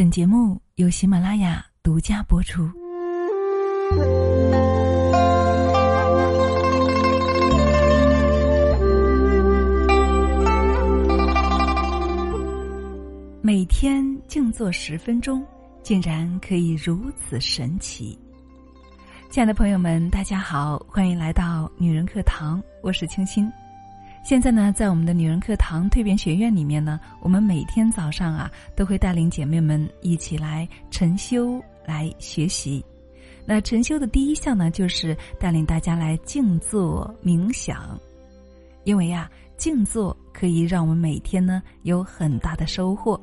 本节目由喜马拉雅独家播出。每天静坐十分钟，竟然可以如此神奇！亲爱的朋友们，大家好，欢迎来到女人课堂，我是清新。现在呢，在我们的女人课堂蜕变学院里面呢，我们每天早上啊，都会带领姐妹们一起来晨修来学习。那晨修的第一项呢，就是带领大家来静坐冥想，因为呀，静坐可以让我们每天呢有很大的收获。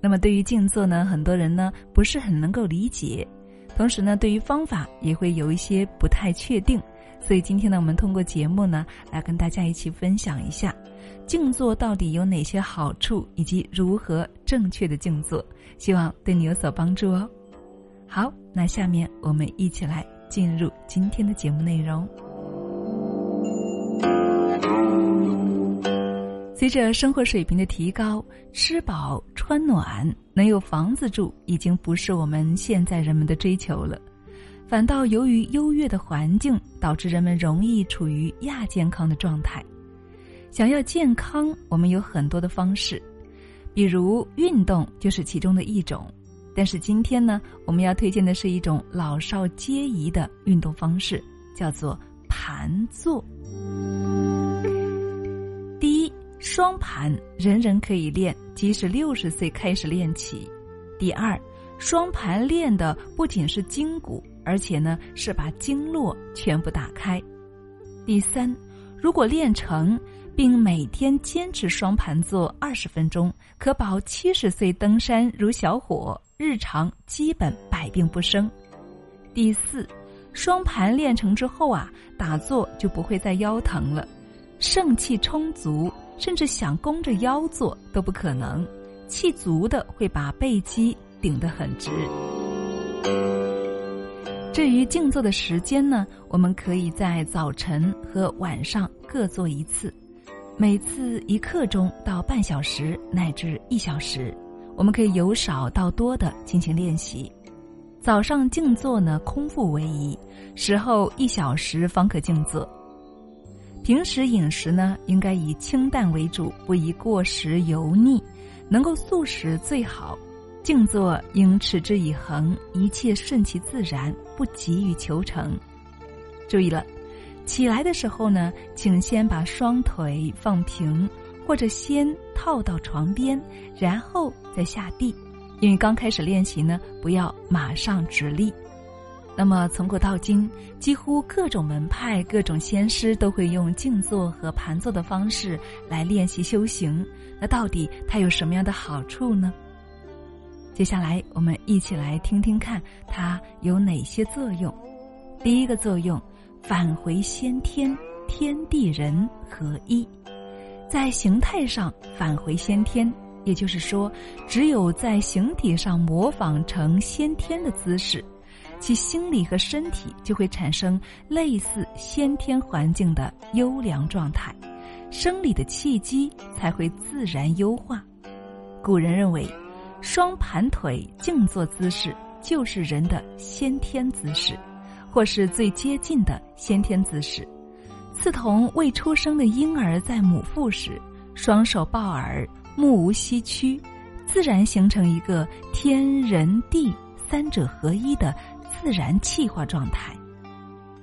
那么对于静坐呢，很多人呢不是很能够理解，同时呢，对于方法也会有一些不太确定。所以今天呢，我们通过节目呢，来跟大家一起分享一下，静坐到底有哪些好处，以及如何正确的静坐，希望对你有所帮助哦。好，那下面我们一起来进入今天的节目内容。随着生活水平的提高，吃饱穿暖、能有房子住，已经不是我们现在人们的追求了。反倒由于优越的环境，导致人们容易处于亚健康的状态。想要健康，我们有很多的方式，比如运动就是其中的一种。但是今天呢，我们要推荐的是一种老少皆宜的运动方式，叫做盘坐。第一，双盘人人可以练，即使六十岁开始练起。第二，双盘练的不仅是筋骨。而且呢，是把经络全部打开。第三，如果练成，并每天坚持双盘坐二十分钟，可保七十岁登山如小伙，日常基本百病不生。第四，双盘练成之后啊，打坐就不会再腰疼了，肾气充足，甚至想弓着腰坐都不可能。气足的会把背肌顶得很直。至于静坐的时间呢，我们可以在早晨和晚上各做一次，每次一刻钟到半小时乃至一小时，我们可以由少到多的进行练习。早上静坐呢，空腹为宜，时候一小时方可静坐。平时饮食呢，应该以清淡为主，不宜过食油腻，能够素食最好。静坐应持之以恒，一切顺其自然，不急于求成。注意了，起来的时候呢，请先把双腿放平，或者先套到床边，然后再下地。因为刚开始练习呢，不要马上直立。那么从古到今，几乎各种门派、各种仙师都会用静坐和盘坐的方式来练习修行。那到底它有什么样的好处呢？接下来，我们一起来听听看它有哪些作用。第一个作用，返回先天，天地人合一，在形态上返回先天，也就是说，只有在形体上模仿成先天的姿势，其心理和身体就会产生类似先天环境的优良状态，生理的气机才会自然优化。古人认为。双盘腿静坐姿势就是人的先天姿势，或是最接近的先天姿势，似同未出生的婴儿在母腹时，双手抱耳，目无西屈，自然形成一个天人地三者合一的自然气化状态。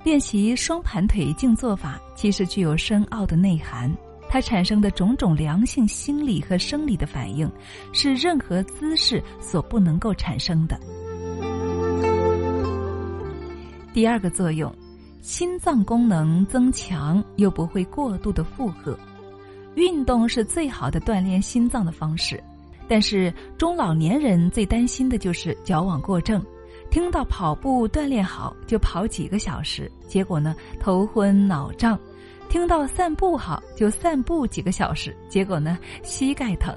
练习双盘腿静坐法，其实具有深奥的内涵。它产生的种种良性心理和生理的反应，是任何姿势所不能够产生的。第二个作用，心脏功能增强又不会过度的负荷。运动是最好的锻炼心脏的方式，但是中老年人最担心的就是矫枉过正，听到跑步锻炼好就跑几个小时，结果呢头昏脑胀。听到散步好，就散步几个小时，结果呢，膝盖疼；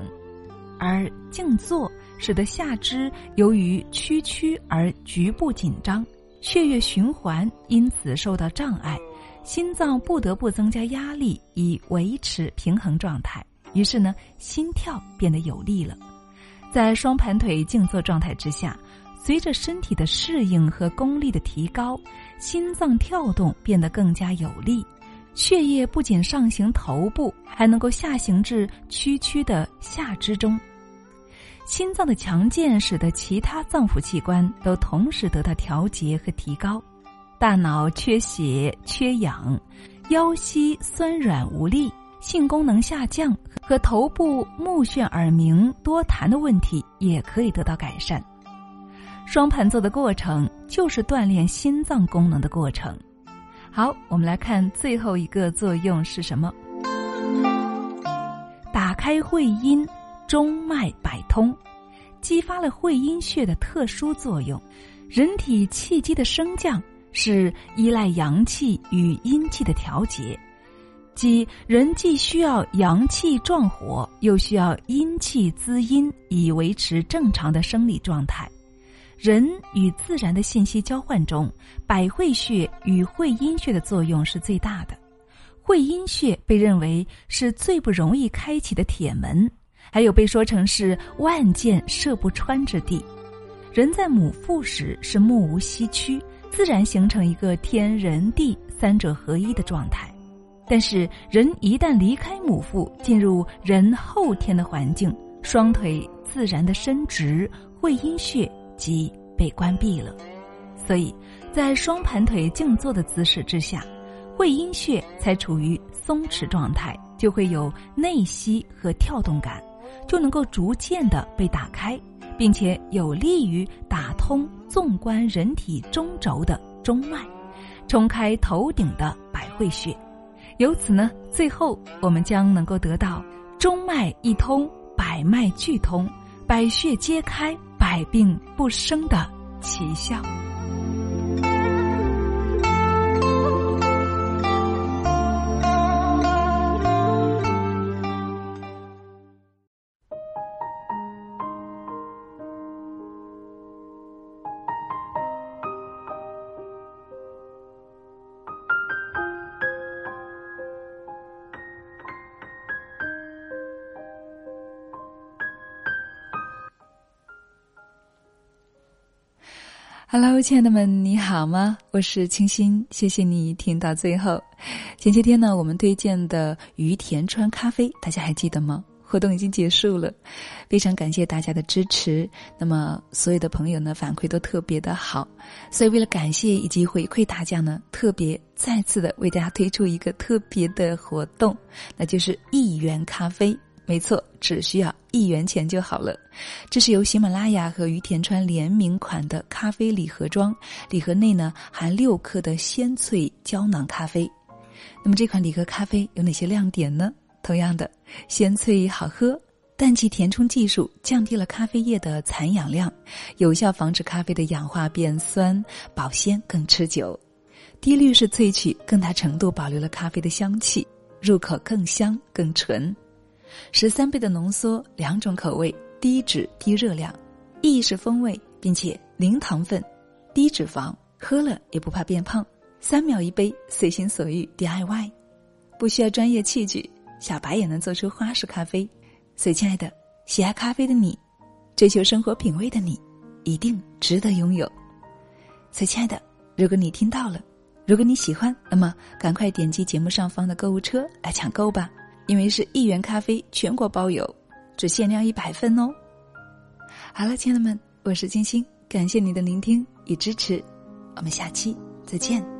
而静坐使得下肢由于屈曲而局部紧张，血液循环因此受到障碍，心脏不得不增加压力以维持平衡状态，于是呢，心跳变得有力了。在双盘腿静坐状态之下，随着身体的适应和功力的提高，心脏跳动变得更加有力，血液不仅上行头部，还能够下行至区区的下肢中。心脏的强健使得其他脏腑器官都同时得到调节和提高，大脑缺血缺氧，腰膝酸软无力，性功能下降和头部目眩耳鸣多痰的问题也可以得到改善。双盘坐的过程就是锻炼心脏功能的过程。好，我们来看最后一个作用是什么？打开会阴。中脉百通，激发了会阴穴的特殊作用。人体气机的升降是依赖阳气与阴气的调节，即人既需要阳气壮火，又需要阴气滋阴，以维持正常的生理状态。人与自然的信息交换中，百会穴与会阴穴的作用是最大的。会阴穴被认为是最不容易开启的铁门。还有被说成是万箭射不穿之地，人在母腹时是目无西区，自然形成一个天人地三者合一的状态。但是人一旦离开母腹，进入人后天的环境，双腿自然的伸直，会阴穴即被关闭了。所以在双盘腿静坐的姿势之下，会阴穴才处于松弛状态，就会有内吸和跳动感。就能够逐渐的被打开，并且有利于打通纵观人体中轴的中脉，冲开头顶的百会穴。由此呢，最后我们将能够得到中脉一通，百脉俱通，百穴皆开，百病不生的奇效。Hello，亲爱的们，你好吗？我是清新，谢谢你听到最后。前些天呢，我们推荐的于田川咖啡，大家还记得吗？活动已经结束了，非常感谢大家的支持。那么，所有的朋友呢，反馈都特别的好，所以为了感谢以及回馈大家呢，特别再次的为大家推出一个特别的活动，那就是一元咖啡。没错，只需要一元钱就好了。这是由喜马拉雅和于田川联名款的咖啡礼盒装，礼盒内呢含六克的鲜萃胶囊咖啡。那么这款礼盒咖啡有哪些亮点呢？同样的，鲜萃好喝，氮气填充技术降低了咖啡液的残氧量，有效防止咖啡的氧化变酸，保鲜更持久。低滤式萃取更大程度保留了咖啡的香气，入口更香更纯。十三倍的浓缩，两种口味，低脂低热量，意式风味，并且零糖分，低脂肪，喝了也不怕变胖。三秒一杯，随心所欲 DIY，不需要专业器具，小白也能做出花式咖啡。所以，亲爱的，喜爱咖啡的你，追求生活品味的你，一定值得拥有。所以，亲爱的，如果你听到了，如果你喜欢，那么赶快点击节目上方的购物车来抢购吧。因为是一元咖啡，全国包邮，只限量一百份哦。好了，亲爱的们，我是金星，感谢你的聆听与支持，我们下期再见。